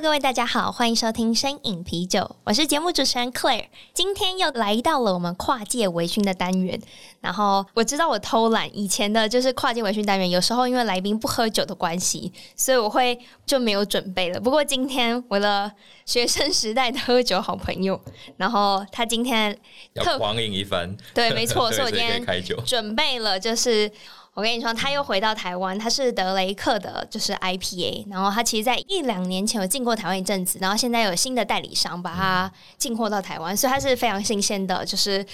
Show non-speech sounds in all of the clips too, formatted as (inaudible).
各位大家好，欢迎收听声饮啤酒，我是节目主持人 Claire，今天又来到了我们跨界微醺的单元。然后我知道我偷懒，以前的就是跨界微醺单元，有时候因为来宾不喝酒的关系，所以我会就没有准备了。不过今天我的学生时代的喝酒好朋友，然后他今天要狂饮一番，对，没错，所以我今天准备了就是。我跟你说，他又回到台湾，他是德雷克的，就是 IPA。然后他其实，在一两年前有进过台湾一阵子，然后现在有新的代理商把它进货到台湾，嗯，所以它是非常新鲜的，就是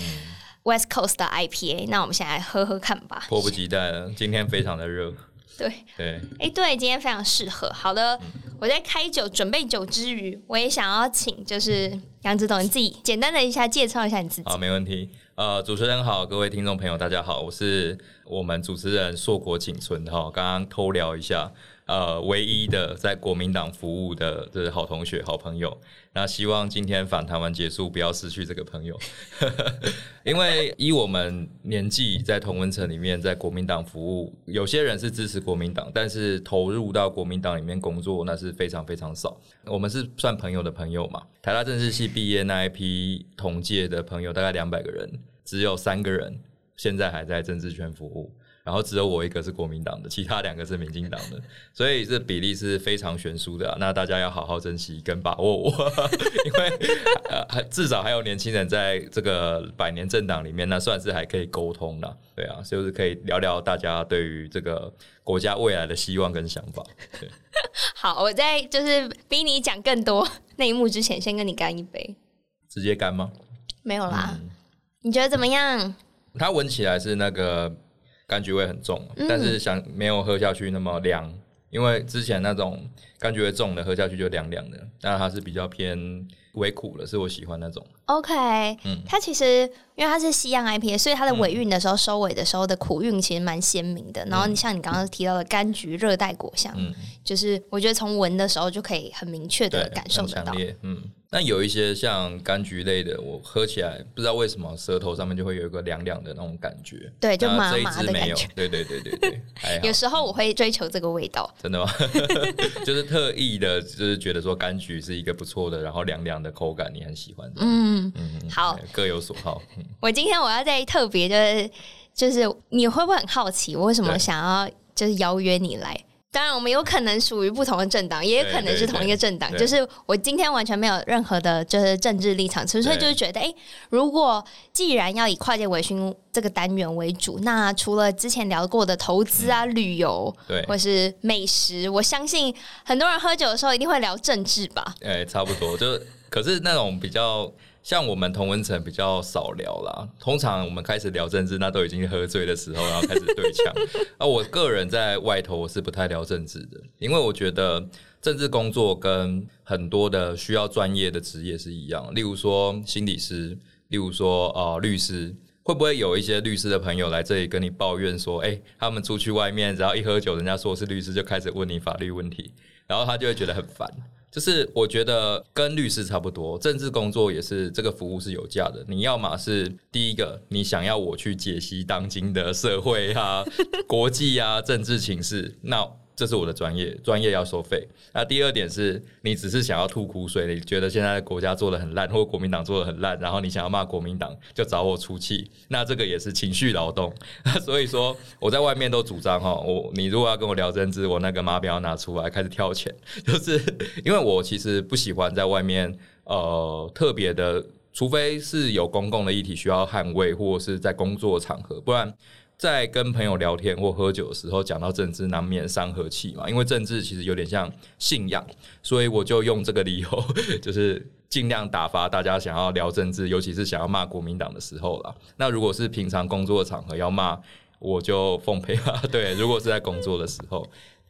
West Coast 的 IPA。那我们现在来喝喝看吧，迫不及待了。今天非常的热，(laughs) 对对，哎，对，今天非常适合。好的，我在开酒准备酒之余，我也想要请就是杨子董你自己简单的一下介绍一下你自己。好，没问题。呃，主持人好，各位听众朋友，大家好，我是我们主持人硕果仅存哈，刚刚偷聊一下，呃，唯一的在国民党服务的这好同学、好朋友。那希望今天访谈完结束，不要失去这个朋友，(laughs) 因为以我们年纪在同温层里面，在国民党服务，有些人是支持国民党，但是投入到国民党里面工作，那是非常非常少。我们是算朋友的朋友嘛？台大政治系毕业那一批同届的朋友，大概两百个人，只有三个人现在还在政治圈服务。然后只有我一个是国民党的，其他两个是民进党的，(laughs) 所以这比例是非常悬殊的啊。那大家要好好珍惜跟把握我，(laughs) 因为呃，至少还有年轻人在这个百年政党里面，那算是还可以沟通的。对啊，就是可以聊聊大家对于这个国家未来的希望跟想法。对，(laughs) 好，我在就是逼你讲更多内幕之前，先跟你干一杯。直接干吗？没有啦。嗯，你觉得怎么样？它闻起来是那个。柑橘味很重，但是想没有喝下去那么凉，嗯，因为之前那种柑橘味重的喝下去就凉凉的，但它是比较偏微苦了，是我喜欢那种。OK，嗯，它其实因为它是西洋 IPA，所以它的尾韵的时候，嗯、收尾的时候的苦韵其实蛮鲜明的。然后你像你刚刚提到的柑橘热带果香，嗯，就是我觉得从闻的时候就可以很明确的感受得到，嗯。那有一些像柑橘类的，我喝起来不知道为什么舌头上面就会有一个凉凉的那种感觉，对，就麻麻的感觉。(laughs) 对对对对对，(laughs) 有时候我会追求这个味道。真的吗？就是特意的，就是觉得说柑橘是一个不错的，然后凉凉的口感，你很喜欢。嗯嗯，好，各有所好。我今天我要再特别就是就是你会不会很好奇我为什么想要就是邀约你来？当然，我们有可能属于不同的政党，也有可能是同一个政党。就是我今天完全没有任何的，就是政治立场，纯粹就是觉得，哎、欸，如果既然要以跨界微醺这个单元为主，那除了之前聊过的投资啊、嗯、旅游，对，或是美食，我相信很多人喝酒的时候一定会聊政治吧？哎、欸，差不多，就可是那种比较。像我们同文层比较少聊啦，通常我们开始聊政治，那都已经喝醉的时候，然后开始对呛。(laughs) 啊，我个人在外头我是不太聊政治的，因为我觉得政治工作跟很多的需要专业的职业是一样，例如说心理师，例如说呃律师，会不会有一些律师的朋友来这里跟你抱怨说，哎、他们出去外面，只要一喝酒，人家说是律师，就开始问你法律问题，然后他就会觉得很烦。就是我觉得跟律师差不多，政治工作也是这个服务是有价的。你要嘛是第一个，你想要我去解析当今的社会啊、国际啊、政治情势，那。这是我的专业，专业要收费。那第二点是你只是想要吐苦水，你觉得现在国家做得很烂，或国民党做得很烂，然后你想要骂国民党，就找我出气。那这个也是情绪劳动。(laughs) 所以说我在外面都主张哈，我你如果要跟我聊政治，我那个码表拿出来开始挑钱，(laughs) 就是因为我其实不喜欢在外面呃特别的，除非是有公共的议题需要捍卫，或者是在工作场合，不然。在跟朋友聊天或喝酒的时候，讲到政治，难免伤和气嘛。因为政治其实有点像信仰，所以我就用这个理由，(laughs) 就是尽量打发大家想要聊政治，尤其是想要骂国民党的时候啦。那如果是平常工作的场合要骂，我就奉陪啊。(laughs) 对，如果是在工作的时候，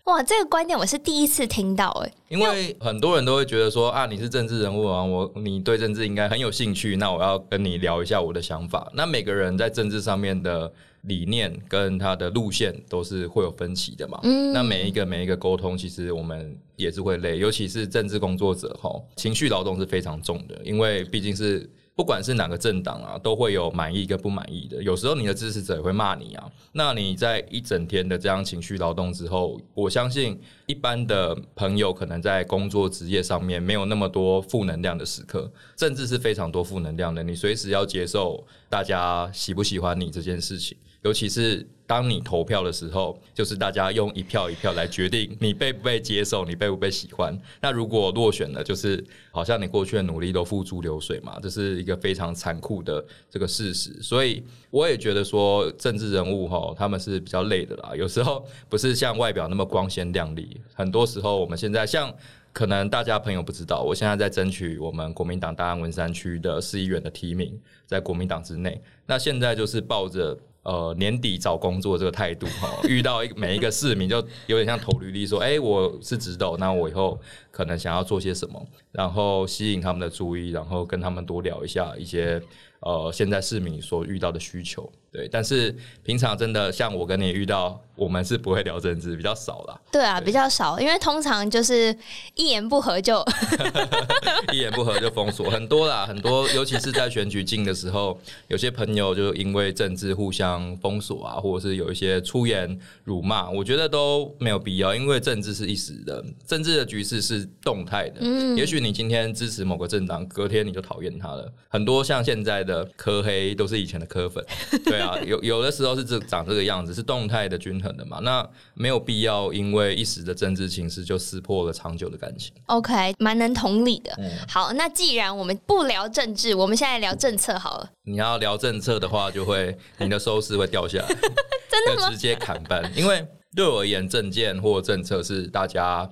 哇，这个观点我是第一次听到哎，因为很多人都会觉得说啊，你是政治人物啊，我你对政治应该很有兴趣，那我要跟你聊一下我的想法。那每个人在政治上面的理念跟他的路线都是会有分歧的嘛。嗯，那每一个每一个沟通，其实我们也是会累，尤其是政治工作者哈，情绪劳动是非常重的，因为毕竟是。不管是哪个政党啊，都会有满意跟不满意的。有时候你的支持者也会骂你啊。那你在一整天的这样情绪劳动之后，我相信一般的朋友可能在工作职业上面没有那么多负能量的时刻。政治是非常多负能量的，你随时要接受大家喜不喜欢你这件事情，尤其是。当你投票的时候，就是大家用一票一票来决定你被不被接受，你被不被喜欢。那如果落选了，就是好像你过去的努力都付诸流水嘛，这是一个非常残酷的这个事实。所以我也觉得说，政治人物哈，他们是比较累的啦。有时候不是像外表那么光鲜亮丽，很多时候我们现在像可能大家朋友不知道，我现在在争取我们国民党大安文山区的市议员的提名，在国民党之内。那现在就是抱着。呃，年底找工作这个态度哈，(laughs) 遇到一每一个市民就有点像投履历说，哎、我是直斗，那我以后可能想要做些什么，然后吸引他们的注意，然后跟他们多聊一下一些呃现在市民所遇到的需求。对，但是平常真的像我跟你遇到，我们是不会聊政治，比较少啦。对啊，对比较少，因为通常就是一言不合就 (laughs) (laughs) 一言不合就封锁，很多啦，很多，尤其是在选举近的时候，有些朋友就因为政治互相封锁啊，或者是有一些出言辱骂，我觉得都没有必要，因为政治是一时的，政治的局势是动态的。嗯，也许你今天支持某个政党，隔天你就讨厌他了。很多像现在的科黑都是以前的科粉，对。啊，(laughs) 有有的时候是这长这个样子，是动态的均衡的嘛？那没有必要因为一时的政治情势就撕破了长久的感情。OK，蛮能同理的。嗯、好，那既然我们不聊政治，我们现在聊政策好了。你要聊政策的话，就会 (laughs) 你的收视会掉下来，(laughs) 真的吗？直接砍半，因为对我而言，政见或政策是大家。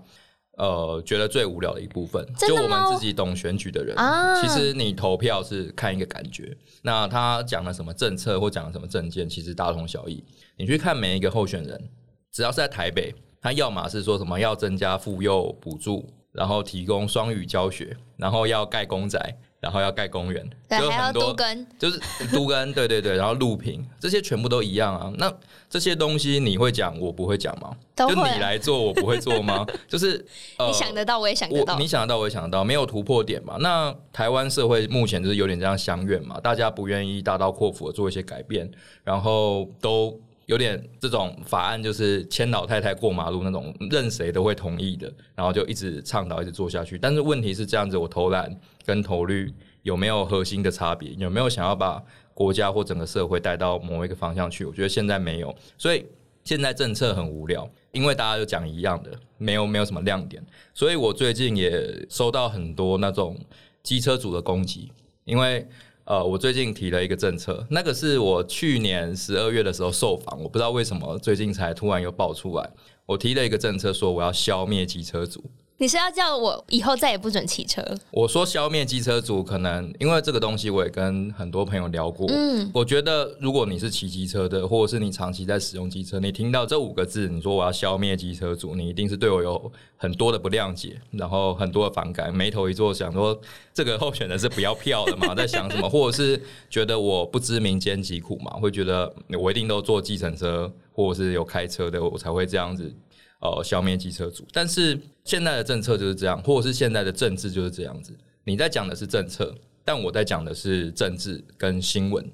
呃，觉得最无聊的一部分，就我们自己懂选举的人，啊、其实你投票是看一个感觉。那他讲了什么政策或讲了什么政见，其实大同小异。你去看每一个候选人，只要是在台北，他要么是说什么要增加妇幼补助，然后提供双语教学，然后要盖公宅。然后要盖公园，对，就很多还要都更，就是都根，对对对，然后路平，这些全部都一样啊。那这些东西你会讲，我不会讲吗？就你来做，我不会做吗？(laughs) 就是、呃、你想得到，我也想得到。你想得到，我也想得到，没有突破点嘛。那台湾社会目前就是有点这样相怨嘛，大家不愿意大刀阔斧的做一些改变，然后都。有点这种法案，就是牵老太太过马路那种，任谁都会同意的，然后就一直倡导，一直做下去。但是问题是这样子，我投蓝跟投绿有没有核心的差别？有没有想要把国家或整个社会带到某一个方向去？我觉得现在没有，所以现在政策很无聊，因为大家都讲一样的，没有没有什么亮点。所以我最近也收到很多那种机车主的攻击，因为。呃，我最近提了一个政策，那个是我去年十二月的时候受访，我不知道为什么最近才突然又爆出来。我提了一个政策，说我要消灭机车族。你是要叫我以后再也不准骑车？我说消灭机车族，可能因为这个东西，我也跟很多朋友聊过。嗯，我觉得如果你是骑机车的，或者是你长期在使用机车，你听到这五个字，你说我要消灭机车族，你一定是对我有很多的不谅解，然后很多的反感，眉头一皱，想说这个候选人是不要票的嘛，(laughs) 在想什么，或者是觉得我不知民间疾苦嘛，会觉得我一定都坐计程车，或者是有开车的，我才会这样子。呃，消灭机车族，但是现在的政策就是这样，或者是现在的政治就是这样子。你在讲的是政策，但我在讲的是政治跟新闻。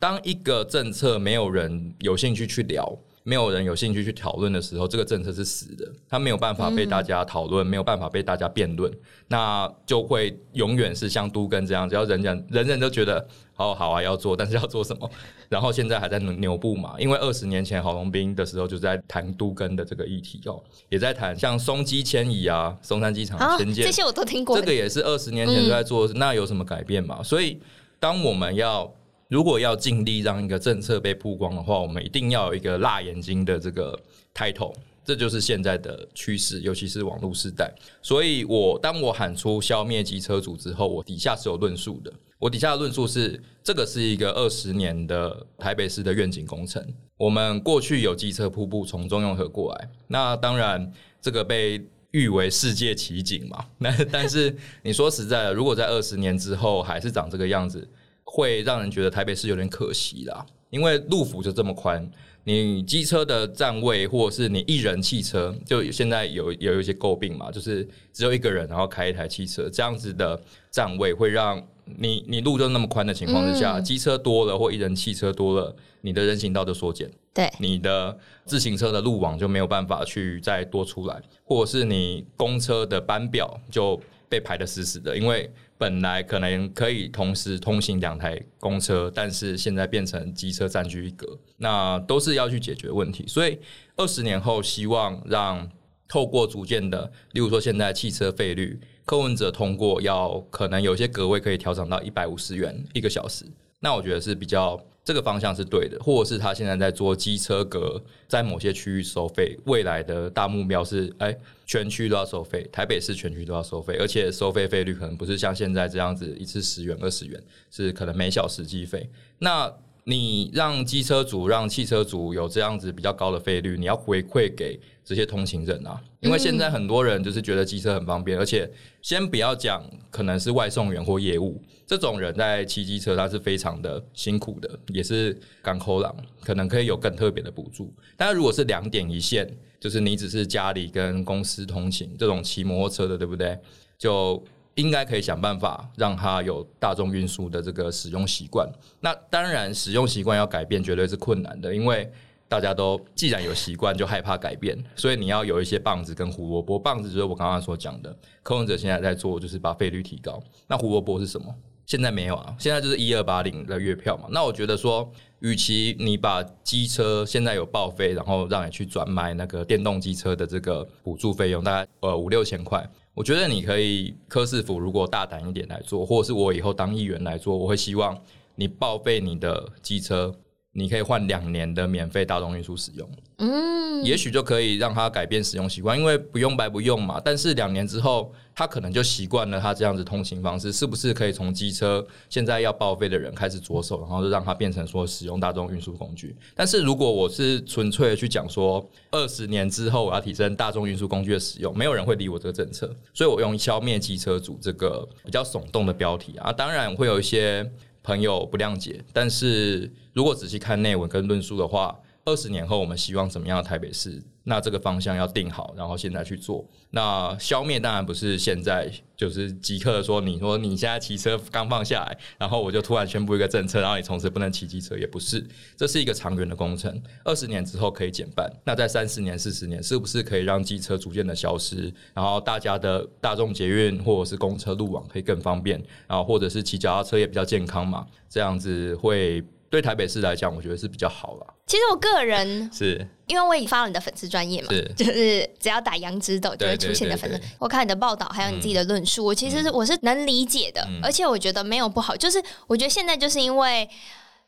当一个政策没有人有兴趣去聊，没有人有兴趣去讨论的时候，这个政策是死的，它没有办法被大家讨论，嗯、没有办法被大家辩论，那就会永远是像都更这样，只要人人人人都觉得好好啊要做，但是要做什么？(laughs) 然后现在还在扭步嘛，因为二十年前郝龙斌的时候就在谈都更的这个议题哦，也在谈像松基迁移啊，松山机场迁建，这些我都听过，这个也是二十年前就在做，嗯、那有什么改变嘛？所以当我们要。如果要尽力让一个政策被曝光的话，我们一定要有一个辣眼睛的这个 title，这就是现在的趋势，尤其是网络时代。所以我当我喊出消灭机车族之后，我底下是有论述的。我底下的论述是，这个是一个二十年的台北市的愿景工程。我们过去有机车瀑布从中永和过来，那当然这个被誉为世界奇景嘛。那但是你说实在的，如果在二十年之后还是长这个样子，会让人觉得台北市有点可惜啦。因为路幅就这么宽，你机车的站位或者是你一人汽车，就现在有有一些诟病嘛，就是只有一个人然后开一台汽车这样子的站位会让。你你路就那么宽的情况之下，机、嗯、车多了或一人汽车多了，你的人行道就缩减，对，你的自行车的路网就没有办法去再多出来，或者是你公车的班表就被排得死死的，因为本来可能可以同时通行两台公车，但是现在变成机车占据一格，那都是要去解决问题。所以二十年后，希望让透过逐渐的，例如说现在汽车费率。客运者通过要可能有些格位可以调整到一百五十元一个小时，那我觉得是比较这个方向是对的，或者是他现在在做机车格，在某些区域收费，未来的大目标是哎全区都要收费，台北市全区都要收费，而且收费费率可能不是像现在这样子一次十元二十元，是可能每小时计费。那你让机车族让汽车族有这样子比较高的费率，你要回馈给。这些通勤人啊，因为现在很多人就是觉得机车很方便，而且先不要讲可能是外送员或业务这种人在骑机车，他是非常的辛苦的，也是港口郎，可能可以有更特别的补助。但如果是两点一线，就是你只是家里跟公司通勤这种骑摩托车的，对不对？就应该可以想办法让它有大众运输的这个使用习惯。那当然，使用习惯要改变绝对是困难的，因为。大家都既然有习惯，就害怕改变，所以你要有一些棒子跟胡萝卜。棒子就是我刚刚所讲的，柯文哲现在在做，就是把费率提高。那胡萝卜是什么？现在没有啊，现在就是一二八零的月票嘛。那我觉得说，与其你把机车现在有报废，然后让你去转卖那个电动机车的这个补助费用，大概呃五六千块，我觉得你可以柯师傅如果大胆一点来做，或者是我以后当议员来做，我会希望你报废你的机车。你可以换两年的免费大众运输使用，嗯，也许就可以让他改变使用习惯，因为不用白不用嘛。但是两年之后，他可能就习惯了他这样子通行方式，是不是可以从机车现在要报废的人开始着手，然后就让他变成说使用大众运输工具？但是如果我是纯粹的去讲说，二十年之后我要提升大众运输工具的使用，没有人会理我这个政策，所以我用消灭机车主这个比较耸动的标题啊，当然会有一些。朋友不谅解，但是如果仔细看内文跟论述的话，二十年后我们希望怎么样的台北市？那这个方向要定好，然后现在去做。那消灭当然不是现在，就是即刻说，你说你现在骑车刚放下来，然后我就突然宣布一个政策，然后你从此不能骑机车，也不是。这是一个长远的工程，二十年之后可以减半。那在三十年、四十年，是不是可以让机车逐渐的消失？然后大家的大众捷运或者是公车路网可以更方便，然后或者是骑脚踏车也比较健康嘛？这样子会。对台北市来讲，我觉得是比较好了。其实我个人 (laughs) 是因为我已发了你的粉丝专业嘛，是 (laughs) 就是只要打杨枝斗就会出现的粉丝。我看你的报道，还有你自己的论述，嗯、我其实我是能理解的，嗯、而且我觉得没有不好。就是我觉得现在就是因为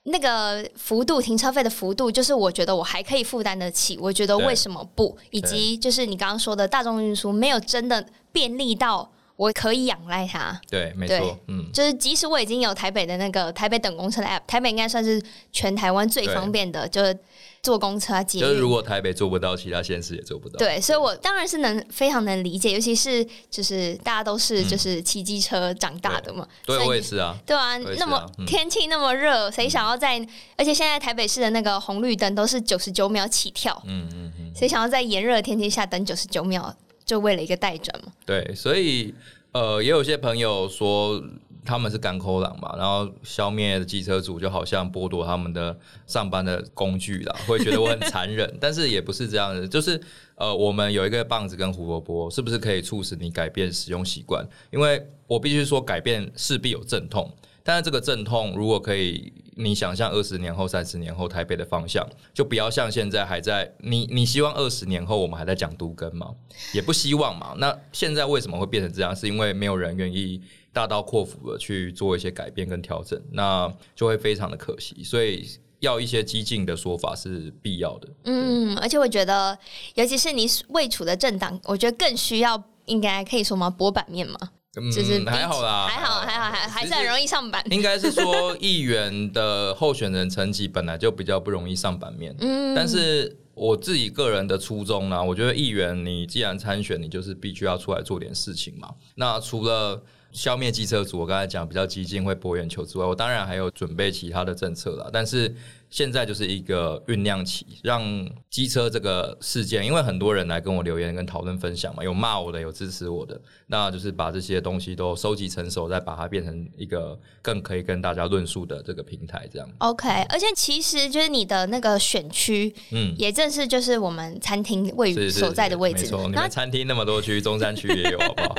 那个幅度停车费的幅度，就是我觉得我还可以负担得起。我觉得为什么不？以及就是你刚刚说的大众运输没有真的便利到。我可以仰赖它，对，没错，嗯，就是即使我已经有台北的那个台北等公车的 app，台北应该算是全台湾最方便的，就是坐公车啊，捷运。就是如果台北做不到，其他县市也做不到。对，所以我当然是能非常能理解，尤其是就是大家都是就是骑机车长大的嘛，对，我也是啊，对啊，那么天气那么热，谁想要在？而且现在台北市的那个红绿灯都是九十九秒起跳，嗯嗯嗯，谁想要在炎热的天气下等九十九秒？就为了一个待转嘛？对，所以呃，也有些朋友说他们是港口党嘛，然后消灭机车族就好像剥夺他们的上班的工具了，(laughs) 会觉得我很残忍。但是也不是这样的，就是呃，我们有一个棒子跟胡萝卜，是不是可以促使你改变使用习惯？因为我必须说，改变势必有阵痛。但是这个阵痛，如果可以，你想象二十年后、三十年后台北的方向，就不要像现在还在。你你希望二十年后我们还在讲都根吗？也不希望嘛。那现在为什么会变成这样？是因为没有人愿意大刀阔斧的去做一些改变跟调整，那就会非常的可惜。所以要一些激进的说法是必要的。嗯，而且我觉得，尤其是你未处的政党，我觉得更需要，应该可以说吗？拨版面吗？嗯，就是还好啦，还好，还好，还还是很容易上版。应该是说，议员的候选人层级本来就比较不容易上版面。嗯，但是我自己个人的初衷呢，我觉得议员你既然参选，你就是必须要出来做点事情嘛。那除了消灭机车族，我刚才讲比较激进会博眼球之外，我当然还有准备其他的政策啦。但是现在就是一个酝酿期，让机车这个事件，因为很多人来跟我留言跟讨论分享嘛，有骂我的，有支持我的，那就是把这些东西都收集成熟，再把它变成一个更可以跟大家论述的这个平台，这样。OK，而且其实就是你的那个选区，嗯，也正是就是我们餐厅位于所在的位置。没错，你们餐厅那么多区，中山区也有，好不好？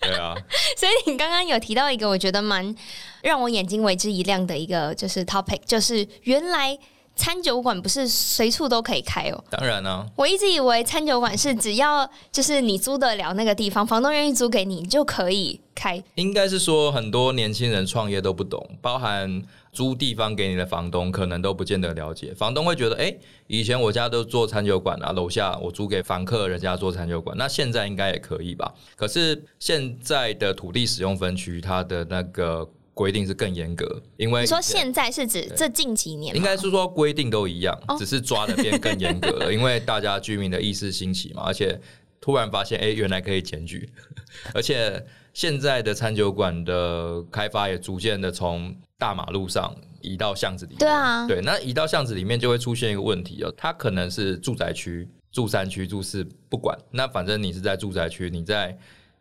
对啊，(laughs) 所以你刚刚有提到一个我觉得蛮让我眼睛为之一亮的一个就是 topic，就是原来餐酒馆不是随处都可以开哦。当然呢，我一直以为餐酒馆是只要就是你租得了那个地方，房东愿意租给你，你就可以开。应该是说很多年轻人创业都不懂，包含。租地方给你的房东可能都不见得了解，房东会觉得，哎、欸，以前我家都做餐酒馆啊，楼下我租给房客，人家做餐酒馆，那现在应该也可以吧？可是现在的土地使用分区，它的那个规定是更严格，因为你说现在是指这近几年，应该是说规定都一样，只是抓的变更严格了，(laughs) 因为大家居民的意识兴起嘛，而且突然发现，哎、欸，原来可以检举，(laughs) 而且现在的餐酒馆的开发也逐渐的从。大马路上移到巷子里面，对啊，对，那移到巷子里面就会出现一个问题哦，它可能是住宅区、住三区、住市不管，那反正你是在住宅区，你在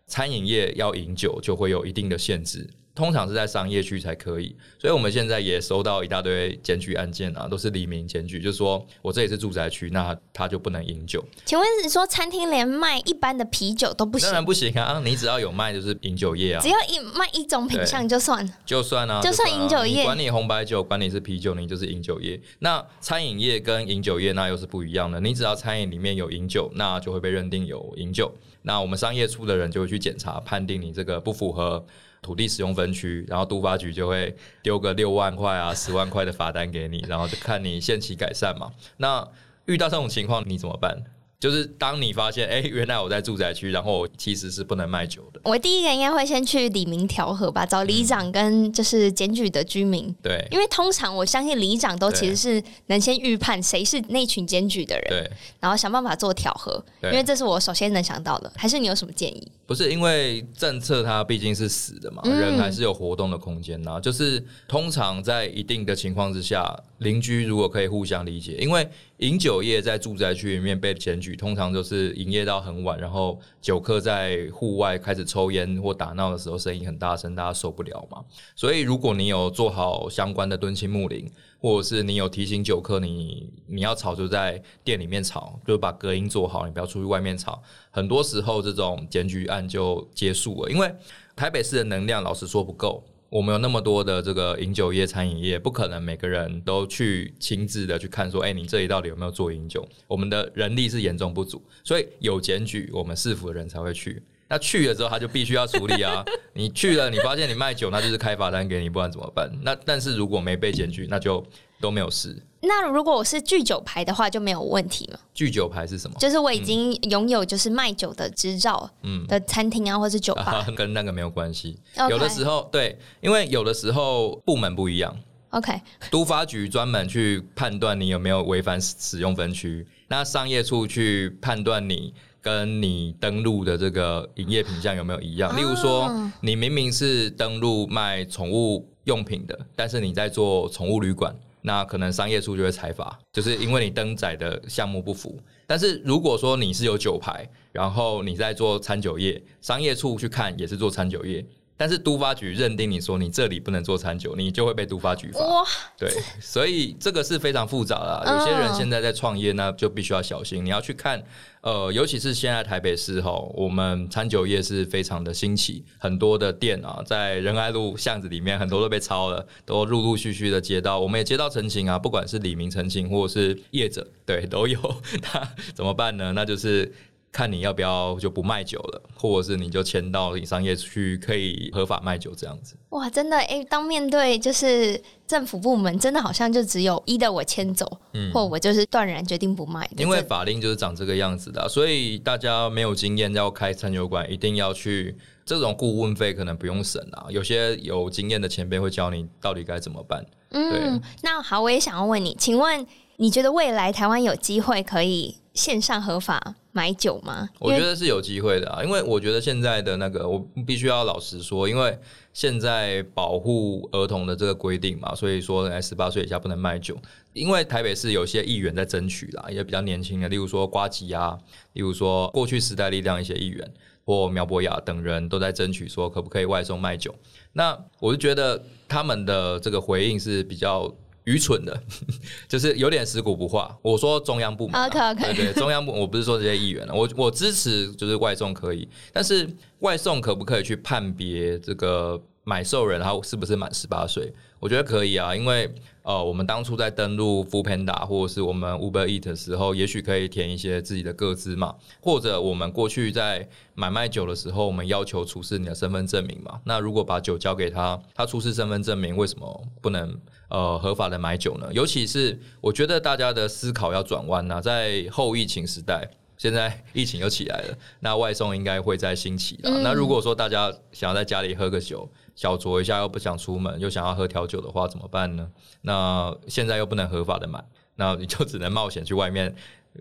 餐饮业要饮酒就会有一定的限制。通常是在商业区才可以，所以我们现在也收到一大堆检举案件啊，都是黎明检举，就是说我这里是住宅区，那他就不能饮酒。请问是说餐厅连卖一般的啤酒都不行？当然不行啊！你只要有卖就是饮酒业啊，只要一卖一种品相就算，就算啊，就算饮酒业，管你红白酒，管你是啤酒，你就是饮酒业。那餐饮业跟饮酒业那又是不一样的，你只要餐饮里面有饮酒，那就会被认定有饮酒。那我们商业处的人就会去检查，判定你这个不符合。土地使用分区，然后都发局就会丢个六万块啊、(laughs) 十万块的罚单给你，然后就看你限期改善嘛。那遇到这种情况，你怎么办？就是当你发现，哎、欸，原来我在住宅区，然后我其实是不能卖酒的。我第一个应该会先去里民调和吧，找里长跟就是检举的居民。对，因为通常我相信里长都其实是能先预判谁是那群检举的人，对，然后想办法做调和。因为这是我首先能想到的。还是你有什么建议？不是，因为政策它毕竟是死的嘛，人还是有活动的空间呐、啊。就是通常在一定的情况之下，邻居如果可以互相理解，因为。饮酒业在住宅区里面被检举，通常就是营业到很晚，然后酒客在户外开始抽烟或打闹的时候，声音很大声，大家受不了嘛。所以，如果你有做好相关的敦亲睦邻，或者是你有提醒酒客你，你要吵就在店里面吵，就把隔音做好，你不要出去外面吵。很多时候，这种检举案就结束了，因为台北市的能量，老实说不够。我们有那么多的这个饮酒业、餐饮业，不可能每个人都去亲自的去看，说，哎，你这里到底有没有做饮酒？我们的人力是严重不足，所以有检举，我们市府的人才会去。那去了之后，他就必须要处理啊。你去了，你发现你卖酒，那就是开罚单给你，不然怎么办？那但是如果没被检举，那就都没有事。那如果我是拒酒牌的话，就没有问题吗？拒酒牌是什么？就是我已经拥有就是卖酒的执照，嗯，的餐厅啊，或是酒吧，嗯，跟那个没有关系。有的时候对，因为有的时候部门不一样。OK，(laughs) 都发局专门去判断你有没有违反使用分区，那商业处去判断你跟你登录的这个营业品项有没有一样。例如说，你明明是登录卖宠物用品的，但是你在做宠物旅馆。那可能商业处就会采罚，就是因为你登载的项目不符。但是如果说你是有酒牌，然后你在做餐酒业，商业处去看也是做餐酒业。但是都发局认定你说你这里不能做餐酒，你就会被都发局罚。哇，对，所以这个是非常复杂的。有些人现在在创业，那就必须要小心。你要去看，呃，尤其是现在台北市哈，我们餐酒业是非常的兴起，很多的店啊，在仁爱路巷子里面，很多都被抄了，都陆陆续续的接到，我们也接到陈情啊，不管是李明陈情或者是业者，对，都有。那怎么办呢？那就是。看你要不要就不卖酒了，或者是你就签到商业去可以合法卖酒这样子。哇，真的哎、欸，当面对就是政府部门，真的好像就只有一的我签走，嗯，或我就是断然决定不卖。因为法令就是长这个样子的，所以大家没有经验要开餐酒馆，一定要去这种顾问费可能不用省啊。有些有经验的前辈会教你到底该怎么办。嗯，那好，我也想要问你，请问你觉得未来台湾有机会可以线上合法买酒吗？我觉得是有机会的啊，因为我觉得现在的那个，我必须要老实说，因为现在保护儿童的这个规定嘛，所以说十八岁以下不能卖酒。因为台北市有些议员在争取啦，也比较年轻的，例如说瓜吉啊，例如说过去时代力量一些议员或苗博雅等人都在争取说可不可以外送卖酒。那我就觉得他们的这个回应是比较愚蠢的，(laughs) 就是有点死骨不化。我说中央部门，OK OK，对对，中央部，我不是说这些议员了，我我支持就是外送可以，但是外送可不可以去判别这个买受人他是不是满十八岁？我觉得可以啊，因为呃，我们当初在登录 Foodpanda 或者是我们 Uber Eat 的时候，也许可以填一些自己的个资嘛，或者我们过去在买卖酒的时候，我们要求出示你的身份证明嘛。那如果把酒交给他，他出示身份证明，为什么不能呃合法的买酒呢？尤其是我觉得大家的思考要转弯呐，在后疫情时代。现在疫情又起来了，那外送应该会再兴起的。嗯、那如果说大家想要在家里喝个酒，小酌一下，又不想出门，又想要喝调酒的话，怎么办呢？那现在又不能合法的买，那你就只能冒险去外面，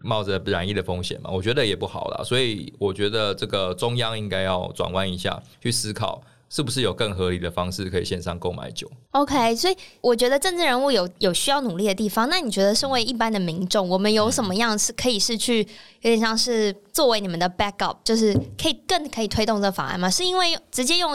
冒着染疫的风险嘛。我觉得也不好啦。所以我觉得这个中央应该要转弯一下，去思考。是不是有更合理的方式可以线上购买酒？OK，所以我觉得政治人物有有需要努力的地方。那你觉得，身为一般的民众，我们有什么样是可以是去有点像是作为你们的 backup，就是可以更可以推动这法案吗？是因为直接用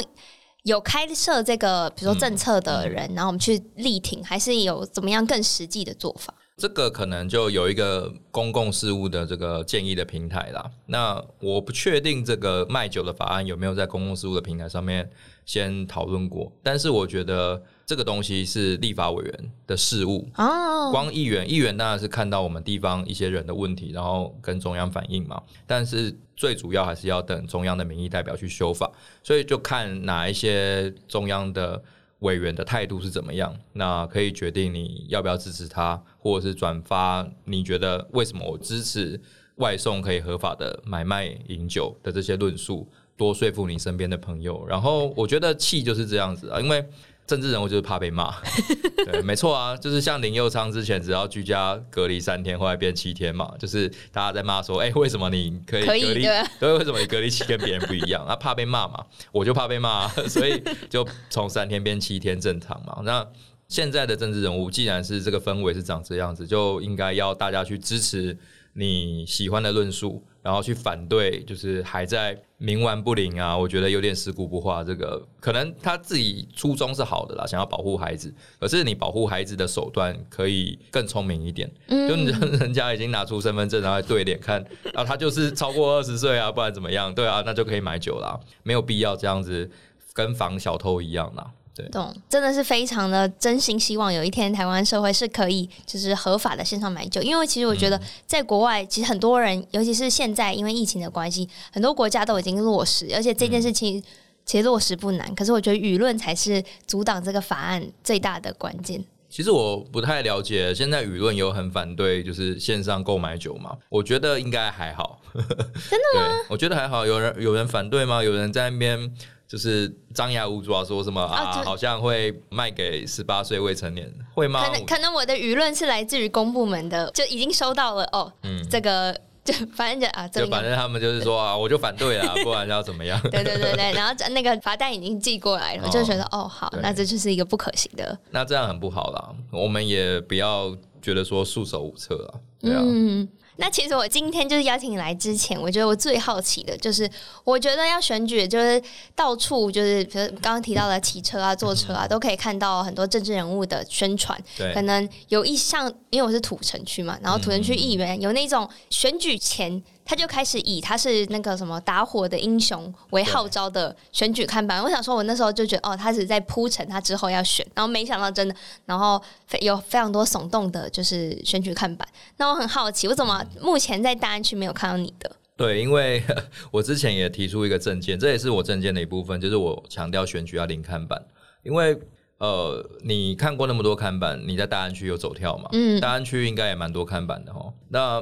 有开设这个比如说政策的人，然后我们去力挺，还是有怎么样更实际的做法？这个可能就有一个公共事务的这个建议的平台啦。那我不确定这个卖酒的法案有没有在公共事务的平台上面先讨论过，但是我觉得这个东西是立法委员的事务哦。光议员，议员当然是看到我们地方一些人的问题，然后跟中央反映嘛。但是最主要还是要等中央的民意代表去修法，所以就看哪一些中央的。委员的态度是怎么样？那可以决定你要不要支持他，或者是转发你觉得为什么我支持外送可以合法的买卖饮酒的这些论述，多说服你身边的朋友。然后我觉得气就是这样子啊，因为。政治人物就是怕被骂，(laughs) 对，没错啊，就是像林佑昌之前只要居家隔离三天，后来变七天嘛，就是大家在骂说，哎、欸，为什么你可以隔离？对，为什么你隔离期跟别人不一样？啊，怕被骂嘛，我就怕被骂，(laughs) 所以就从三天变七天正常嘛。那现在的政治人物，既然是这个氛围是长这样子，就应该要大家去支持你喜欢的论述。然后去反对，就是还在冥顽不灵啊！我觉得有点食古不化。这个可能他自己初衷是好的啦，想要保护孩子。可是你保护孩子的手段可以更聪明一点。嗯，就人家已经拿出身份证，然后对脸看啊，他就是超过二十岁啊，不然怎么样？对啊，那就可以买酒啦，没有必要这样子跟防小偷一样啦。对，懂，真的是非常的真心希望有一天台湾社会是可以就是合法的线上买酒，因为其实我觉得在国外，其实很多人，尤其是现在因为疫情的关系，很多国家都已经落实，而且这件事情其实落实不难，可是我觉得舆论才是阻挡这个法案最大的关键。其实我不太了解，现在舆论有很反对就是线上购买酒吗？我觉得应该还好。(laughs) 真的吗？我觉得还好，有人有人反对吗？有人在那边。就是张牙舞爪说什么啊，啊好像会卖给十八岁未成年，会吗？可能可能我的舆论是来自于公部门的，就已经收到了哦。嗯，这个 (laughs) 就反正就啊，就反正他们就是说啊，我就反对了，不然要怎么样？(laughs) 对对对对，然后那个罚单已经寄过来了，我就觉得哦，好，那这就是一个不可行的。那这样很不好啦，我们也不要觉得说束手无策啊，对啊。嗯那其实我今天就是邀请你来之前，我觉得我最好奇的就是，我觉得要选举，就是到处就是，比如刚刚提到的骑车啊、坐车啊，都可以看到很多政治人物的宣传。对，可能有一项，因为我是土城区嘛，然后土城区议员有那种选举前。他就开始以他是那个什么打火的英雄为号召的选举看板。我想说，我那时候就觉得，哦，他是在铺陈他之后要选，然后没想到真的，然后有非常多耸动的，就是选举看板。那我很好奇，我怎么目前在大安区没有看到你的？对，因为我之前也提出一个政见，这也是我政见的一部分，就是我强调选举要零看板。因为呃，你看过那么多看板，你在大安区有走跳嘛？嗯，大安区应该也蛮多看板的哦。那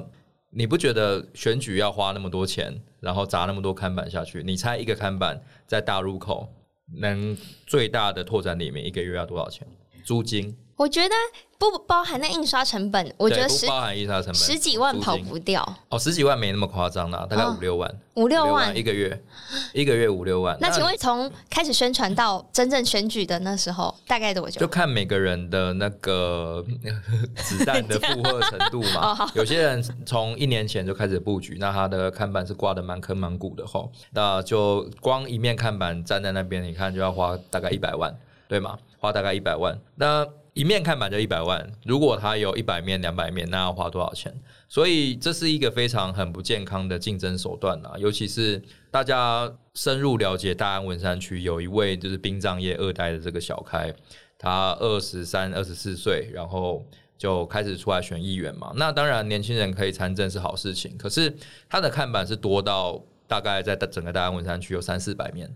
你不觉得选举要花那么多钱，然后砸那么多看板下去？你猜一个看板在大入口能最大的拓展里面一个月要多少钱？租金？我觉得不包含那印刷成本，我觉得十不包含印刷成本，十几万跑不掉。哦，十几万没那么夸张啦，大概五六万，五六万一个月，一个月五六万。那请问从开始宣传到真正选举的那时候，大概多久？就看每个人的那个子弹的负荷程度嘛。(laughs) 有些人从一年前就开始布局，那他的看板是挂的满坑满谷的吼，那就光一面看板站在那边，你看就要花大概一百万，对吗？花大概一百万，那。一面看板就一百万，如果他有一百面、两百面，那要花多少钱？所以这是一个非常很不健康的竞争手段啊！尤其是大家深入了解大安文山区，有一位就是殡葬业二代的这个小开，他二十三、二十四岁，然后就开始出来选议员嘛。那当然，年轻人可以参政是好事情，可是他的看板是多到大概在整个大安文山区有三四百面。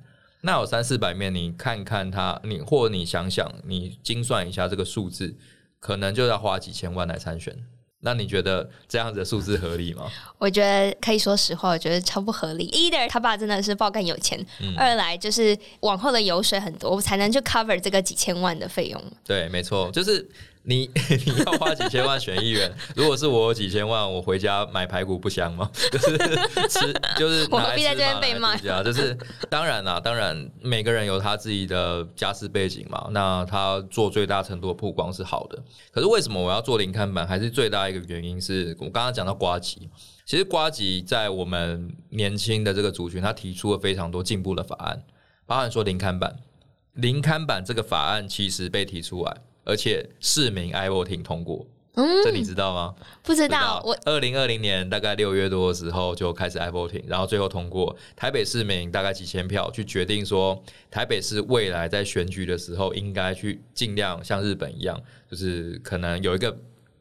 那有三四百面，你看看他，你或你想想，你精算一下这个数字，可能就要花几千万来参选。那你觉得这样子的数字合理吗？我觉得可以说实话，我觉得超不合理。Either 他爸真的是爆干有钱，嗯、二来就是往后的油水很多，我才能去 cover 这个几千万的费用。对，没错，就是。你 (laughs) 你要花几千万选议员，如果是我有几千万，我回家买排骨不香吗？(laughs) 就是吃，就是我何必在这边被骂？就是当然啦，当然每个人有他自己的家世背景嘛。那他做最大程度的曝光是好的，可是为什么我要做零看板？还是最大一个原因是我刚刚讲到瓜吉，其实瓜吉在我们年轻的这个族群，他提出了非常多进步的法案，包含说零看板，零看板这个法案其实被提出来。而且市民 iVoting 通过，嗯，这你知道吗？不知道。我二零二零年大概六月多的时候就开始 iVoting，然后最后通过。台北市民大概几千票去决定说，台北市未来在选举的时候应该去尽量像日本一样，就是可能有一个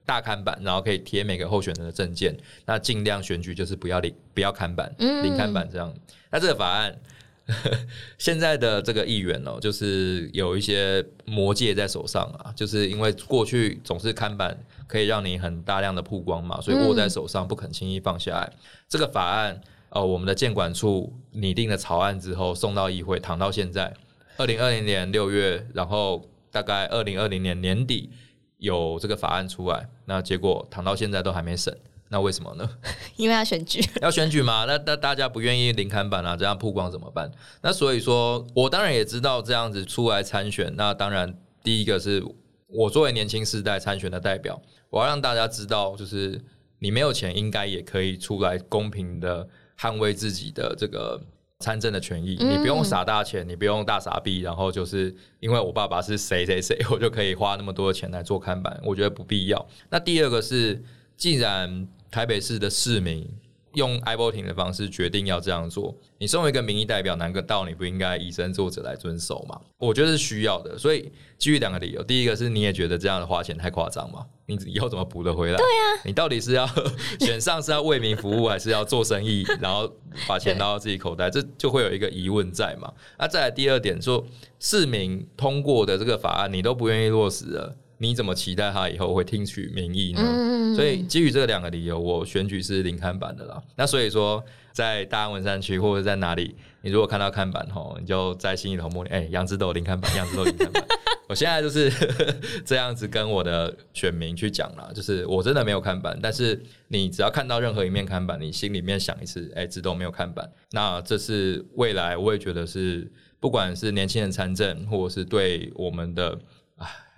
大看板，然后可以贴每个候选人的证件。那尽量选举就是不要零，不要看板，零看板这样。那这个法案。(laughs) 现在的这个议员哦，就是有一些魔戒在手上啊，就是因为过去总是看板可以让你很大量的曝光嘛，所以握在手上不肯轻易放下来。这个法案呃，我们的建管处拟定了草案之后送到议会，躺到现在二零二零年六月，然后大概二零二零年年底有这个法案出来，那结果躺到现在都还没审。那为什么呢？(laughs) 因为要选举，(laughs) 要选举嘛。那那大家不愿意零看板啊，这样曝光怎么办？那所以说，我当然也知道这样子出来参选。那当然，第一个是我作为年轻世代参选的代表，我要让大家知道，就是你没有钱，应该也可以出来公平的捍卫自己的这个参政的权益。你不用傻大钱，你不用大傻逼，然后就是因为我爸爸是谁谁谁，我就可以花那么多的钱来做看板，我觉得不必要。那第二个是。既然台北市的市民用 iVoting 的方式决定要这样做，你身为一个民意代表，难道你不应该以身作则来遵守吗？我觉得是需要的。所以基于两个理由，第一个是你也觉得这样的花钱太夸张吗？你以后怎么补得回来？对啊，你到底是要 (laughs) 选上是要为民服务，还是要做生意，(laughs) 然后把钱捞到自己口袋？这就会有一个疑问在嘛？那再来第二点，说市民通过的这个法案，你都不愿意落实了。你怎么期待他以后会听取民意呢？嗯、所以基于这两个理由，我选举是零看板的啦。那所以说，在大安文山区或者在哪里，你如果看到看板吼，你就在心里头默念：哎、欸，杨志斗零看板，杨志斗零看板。(laughs) 我现在就是 (laughs) 这样子跟我的选民去讲啦，就是我真的没有看板，但是你只要看到任何一面看板，你心里面想一次：哎、欸，志斗没有看板。那这是未来，我也觉得是，不管是年轻人参政，或者是对我们的。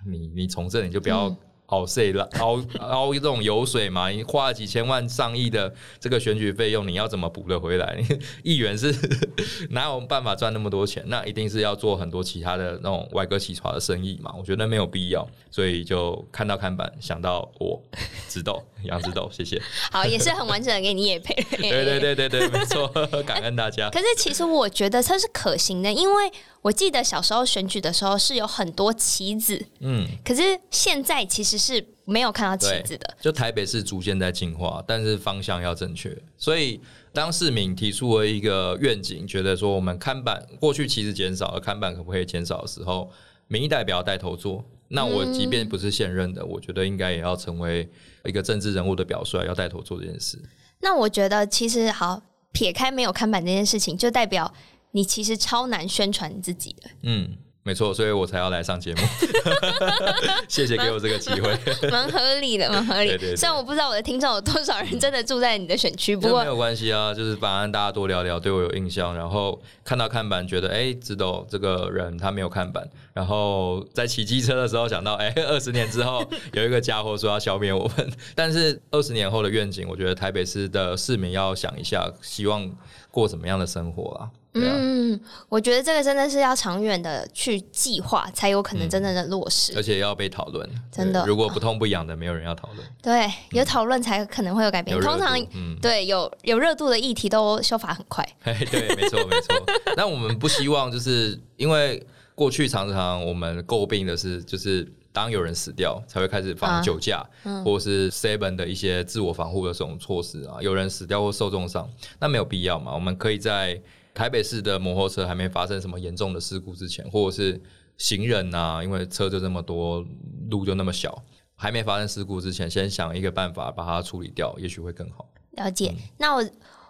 你你从政你就不要熬税了，(laughs) 熬熬这种油水嘛，你花了几千万上亿的这个选举费用，你要怎么补得回来？(laughs) 议员是 (laughs) 哪有办法赚那么多钱？那一定是要做很多其他的那种歪哥起床的生意嘛。我觉得没有必要，所以就看到看板想到我，知道杨直斗，谢谢。好，也是很完整的给你也配。对对对对对，没错，感恩大家。可是其实我觉得它是可行的，因为。我记得小时候选举的时候是有很多旗子，嗯，可是现在其实是没有看到旗子的。就台北市逐渐在进化，但是方向要正确。所以当市民提出了一个愿景，觉得说我们看板过去其实减少了，看板可不可以减少的时候，民意代表带头做。那我即便不是现任的，嗯、我觉得应该也要成为一个政治人物的表率，要带头做这件事。那我觉得其实好，撇开没有看板这件事情，就代表你其实超难宣传你自己的。嗯。没错，所以我才要来上节目。(laughs) 谢谢给我这个机会，蛮合理的，蛮合理。对对对，虽然我不知道我的听众有多少人真的住在你的选区，不过没有关系啊，就是反正大家多聊聊，对我有印象，然后看到看板，觉得哎，知道这个人他没有看板，然后在骑机车的时候想到，哎，(laughs) 二十年之后有一个家伙说要消灭我们，(laughs) 但是二十年后的愿景，我觉得台北市的市民要想一下，希望过什么样的生活啊？嗯，我觉得这个真的是要长远的去计划，才有可能真正的落实，而且要被讨论。真的，如果不痛不痒的，没有人要讨论。对，有讨论才可能会有改变。通常，对有有热度的议题都修法很快。(laughs) 对，没错没错。(laughs) 那我们不希望就是因为过去常常我们诟病的是，就是当有人死掉才会开始放酒驾，或是 seven 的一些自我防护的这种措施啊。有人死掉或受重伤，那没有必要嘛？我们可以在。台北市的摩托车还没发生什么严重的事故之前，或者是行人啊，因为车就这么多，路就那么小，还没发生事故之前，先想一个办法把它处理掉，也许会更好。了解。嗯、那我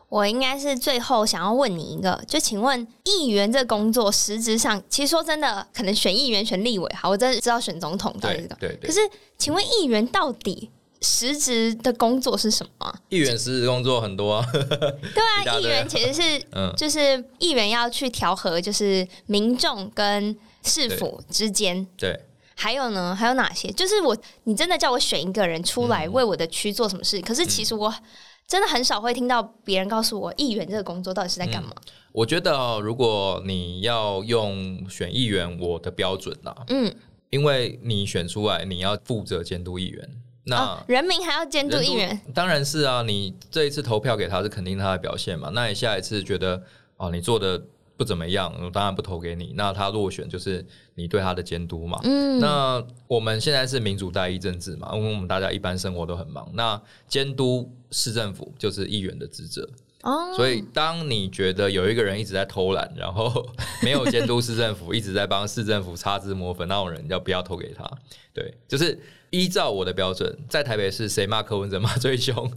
我应该是最后想要问你一个，就请问议员这工作实质上，其实说真的，可能选议员、选立委，好，我真的知道选总统对对。可是，请问议员到底？实职的工作是什么？议员实职工作很多啊。(laughs) 对啊，议员其实是，嗯，就是议员要去调和，就是民众跟市府之间。对。还有呢？还有哪些？就是我，你真的叫我选一个人出来为我的区做什么事？可是其实我真的很少会听到别人告诉我，议员这个工作到底是在干嘛？我觉得，如果你要用选议员我的标准呢，嗯，因为你选出来，你要负责监督议员。那、哦、人民还要监督议员？当然是啊！你这一次投票给他是肯定他的表现嘛？那你下一次觉得哦，你做的不怎么样，我当然不投给你。那他落选就是你对他的监督嘛？嗯。那我们现在是民主代议政治嘛？因为我们大家一般生活都很忙，那监督市政府就是议员的职责。哦。所以当你觉得有一个人一直在偷懒，然后 (laughs) 没有监督市政府，一直在帮市政府擦脂抹粉，那种人要不要投给他？对，就是。依照我的标准，在台北市谁骂柯文哲骂最凶，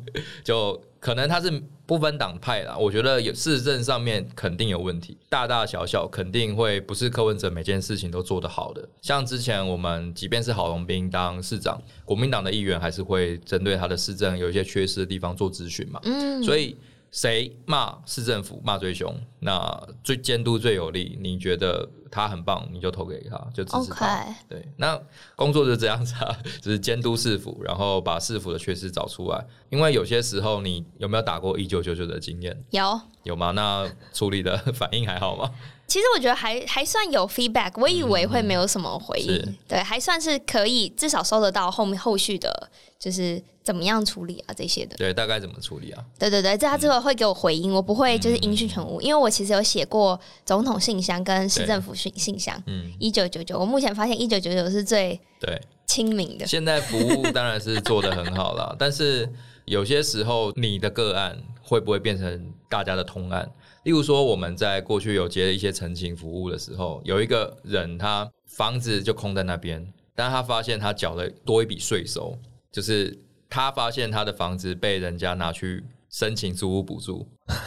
就可能他是不分党派啦。我觉得有市政上面肯定有问题，大大小小肯定会不是柯文哲每件事情都做得好的。像之前我们即便是郝龙斌当市长，国民党的议员还是会针对他的市政有一些缺失的地方做咨询嘛。嗯，所以。谁骂市政府骂最凶，那最监督最有力，你觉得他很棒，你就投给他，就支持他。对，那工作就这样子啊，就是监督市府，然后把市府的缺失找出来。因为有些时候，你有没有打过一九九九的经验？有，有吗？那处理的反应还好吗？其实我觉得还还算有 feedback，我以为会没有什么回应，嗯、对，还算是可以，至少收得到后面后续的，就是怎么样处理啊这些的。对，大概怎么处理啊？对对对，这他之后会给我回应，嗯、我不会就是音讯全无，因为我其实有写过总统信箱跟市政府信信箱，嗯，一九九九，我目前发现一九九九是最对亲民的。现在服务当然是做的很好了，但是有些时候你的个案会不会变成大家的通案？例如说，我们在过去有接一些陈情服务的时候，有一个人他房子就空在那边，但他发现他缴了多一笔税收，就是他发现他的房子被人家拿去申请租屋补助，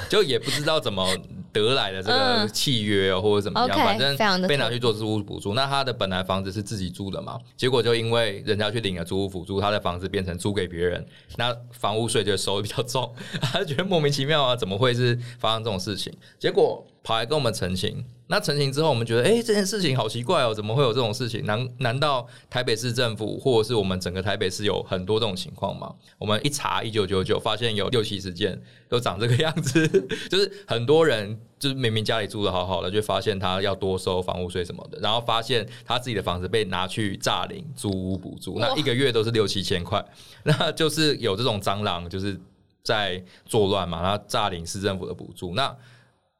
就也不知道怎么得来的这个契约哦，或者怎么样，反正被拿去做租屋补助。那他的本来房子是自己住的嘛，结果就因为人家去领了租屋补助，他的房子变成租给别人，那房屋税就收的比较重，(laughs) 他就觉得莫名其妙啊，怎么会是发生这种事情？结果跑来跟我们澄清。那成型之后，我们觉得，哎、欸，这件事情好奇怪哦，怎么会有这种事情？难难道台北市政府或者是我们整个台北市有很多这种情况吗？我们一查一九九九，发现有六七十件都长这个样子，(laughs) 就是很多人就是明明家里住的好好的，就发现他要多收房屋税什么的，然后发现他自己的房子被拿去诈领租屋补助，那一个月都是六七千块，(laughs) 那就是有这种蟑螂就是在作乱嘛，然后诈领市政府的补助，那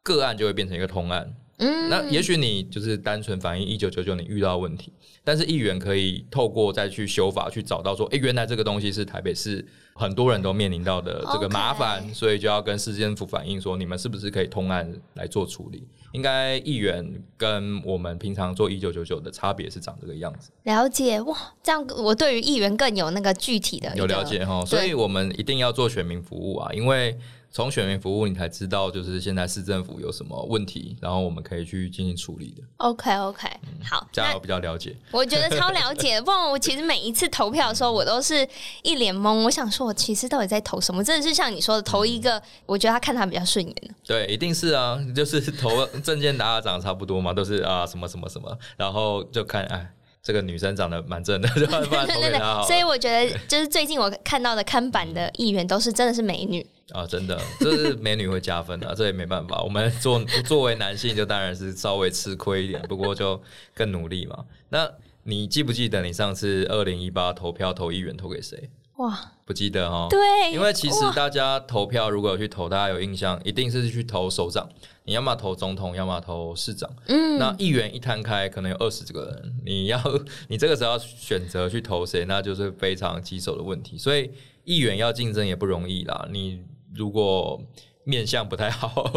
个案就会变成一个通案。嗯，那也许你就是单纯反映一九九九你遇到的问题，但是议员可以透过再去修法去找到说，哎、欸，原来这个东西是台北市很多人都面临到的这个麻烦.所以就要跟市政府反映说，你们是不是可以通案来做处理？应该议员跟我们平常做一九九九的差别是长这个样子。了解哇，这样我对于议员更有那个具体的有了解哈，所以我们一定要做选民服务啊，因为。从选民服务，你才知道就是现在市政府有什么问题，然后我们可以去进行处理的。OK OK，嗯、好，这样我比较了解。(laughs) 我觉得超了解，不然我其实每一次投票的时候，我都是一脸懵。我想说，我其实到底在投什么？真的是像你说的，投一个，嗯、我觉得他看他比较顺眼。(laughs) 对，一定是啊，就是投证件大家长得差不多嘛，都是啊什么什么什么，然后就看哎。这个女生长得蛮正的，(laughs) 就把她投给她。所以我觉得，就是最近我看到的看板的议员都是真的是美女啊，真的，就是美女会加分的啊，这也没办法。我们作作为男性，就当然是稍微吃亏一点，不过就更努力嘛。那你记不记得你上次二零一八投票投议员投给谁？哇，不记得哦。对，因为其实大家投票如果有去投，大家有印象，一定是去投首长。你要么投总统，要么投市长。嗯，那议员一摊开，可能有二十几个人。你要 (laughs) 你这个时候要选择去投谁，那就是非常棘手的问题。所以议员要竞争也不容易啦。你如果面相不太好，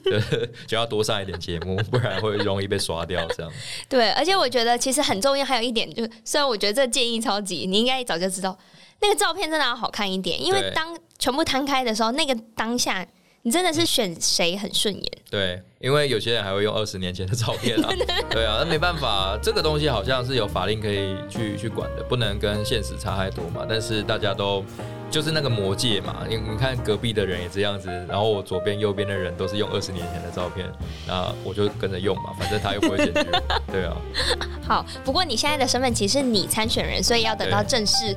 (laughs) 就要多上一点节目，不然会容易被刷掉。这样。(laughs) 对，而且我觉得其实很重要，还有一点就是，虽然我觉得这个建议超级，你应该早就知道，那个照片真的要好看一点，因为当全部摊开的时候，那个当下。你真的是选谁很顺眼？对，因为有些人还会用二十年前的照片啊。(laughs) 对啊，那没办法，这个东西好像是有法令可以去去管的，不能跟现实差太多嘛。但是大家都就是那个魔界嘛，你你看隔壁的人也这样子，然后我左边右边的人都是用二十年前的照片，那我就跟着用嘛，反正他又不会检举。对啊。(laughs) 好，不过你现在的身份其实是你参选人，所以要等到正式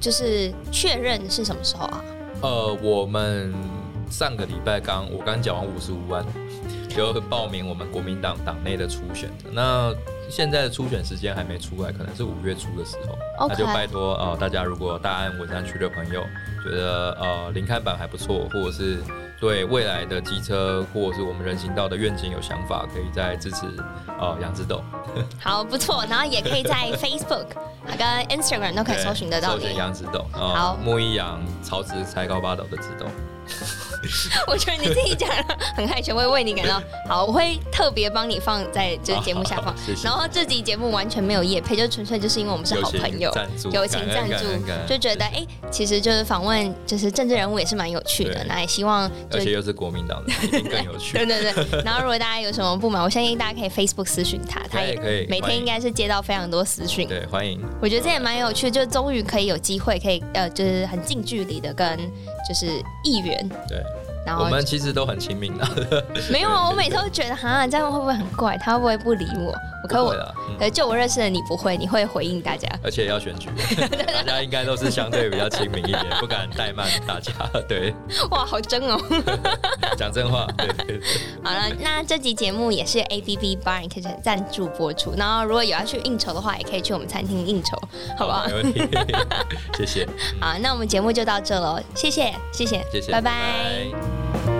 就是确认是什么时候啊？呃，我们。上个礼拜刚，我刚讲完五十五万，就报名我们国民党党内的初选的。那现在的初选时间还没出来，可能是五月初的时候。那就拜托呃大家，如果大安文山区的朋友觉得呃临看板还不错，或者是对未来的机车或者是我们人行道的愿景有想法，可以再支持呃杨枝斗。(laughs) 好，不错。然后也可以在 Facebook 跟 Instagram 都可以搜寻得到你。搜寻杨枝斗。好，木一杨，曹植才高八斗的枝斗。(laughs) 我觉得你自己讲的很害羞，会为你感到 (laughs) 好，我会特别帮你放在这节目下方。谢谢。然后这集节目完全没有夜配，就纯粹就是因为我们是好朋友，友情赞助，就觉得哎、欸，其实就是访问，就是政治人物也是蛮有趣的。那也希望，而且又是国民党的，一定更有趣。(laughs) 对对对。然后如果大家有什么不满，我相信大家可以 Facebook 私讯他，他也可以每天应该是接到非常多私讯。对，欢迎。我觉得这也蛮有趣，就终于可以有机会，可以呃，就是很近距离的跟就是议员对。然后我们其实都很亲民的，没有啊，我每次 (laughs) 都觉得哈，这样会不会很怪？他会不会不理我？我可我，可就我认识的你不会，你会回应大家，而且要选举，(laughs) 大家应该都是相对比较亲民一点，不敢怠慢大家。对，(laughs) 哇，好真哦，(laughs) 讲真话。对对对。好了，那这集节目也是 ABB Bar 可以赞助播出，然后如果有要去应酬的话，也可以去我们餐厅应酬，好不好？没问题，谢谢。好，那我们节目就到这喽，谢谢，谢谢，谢谢，拜拜。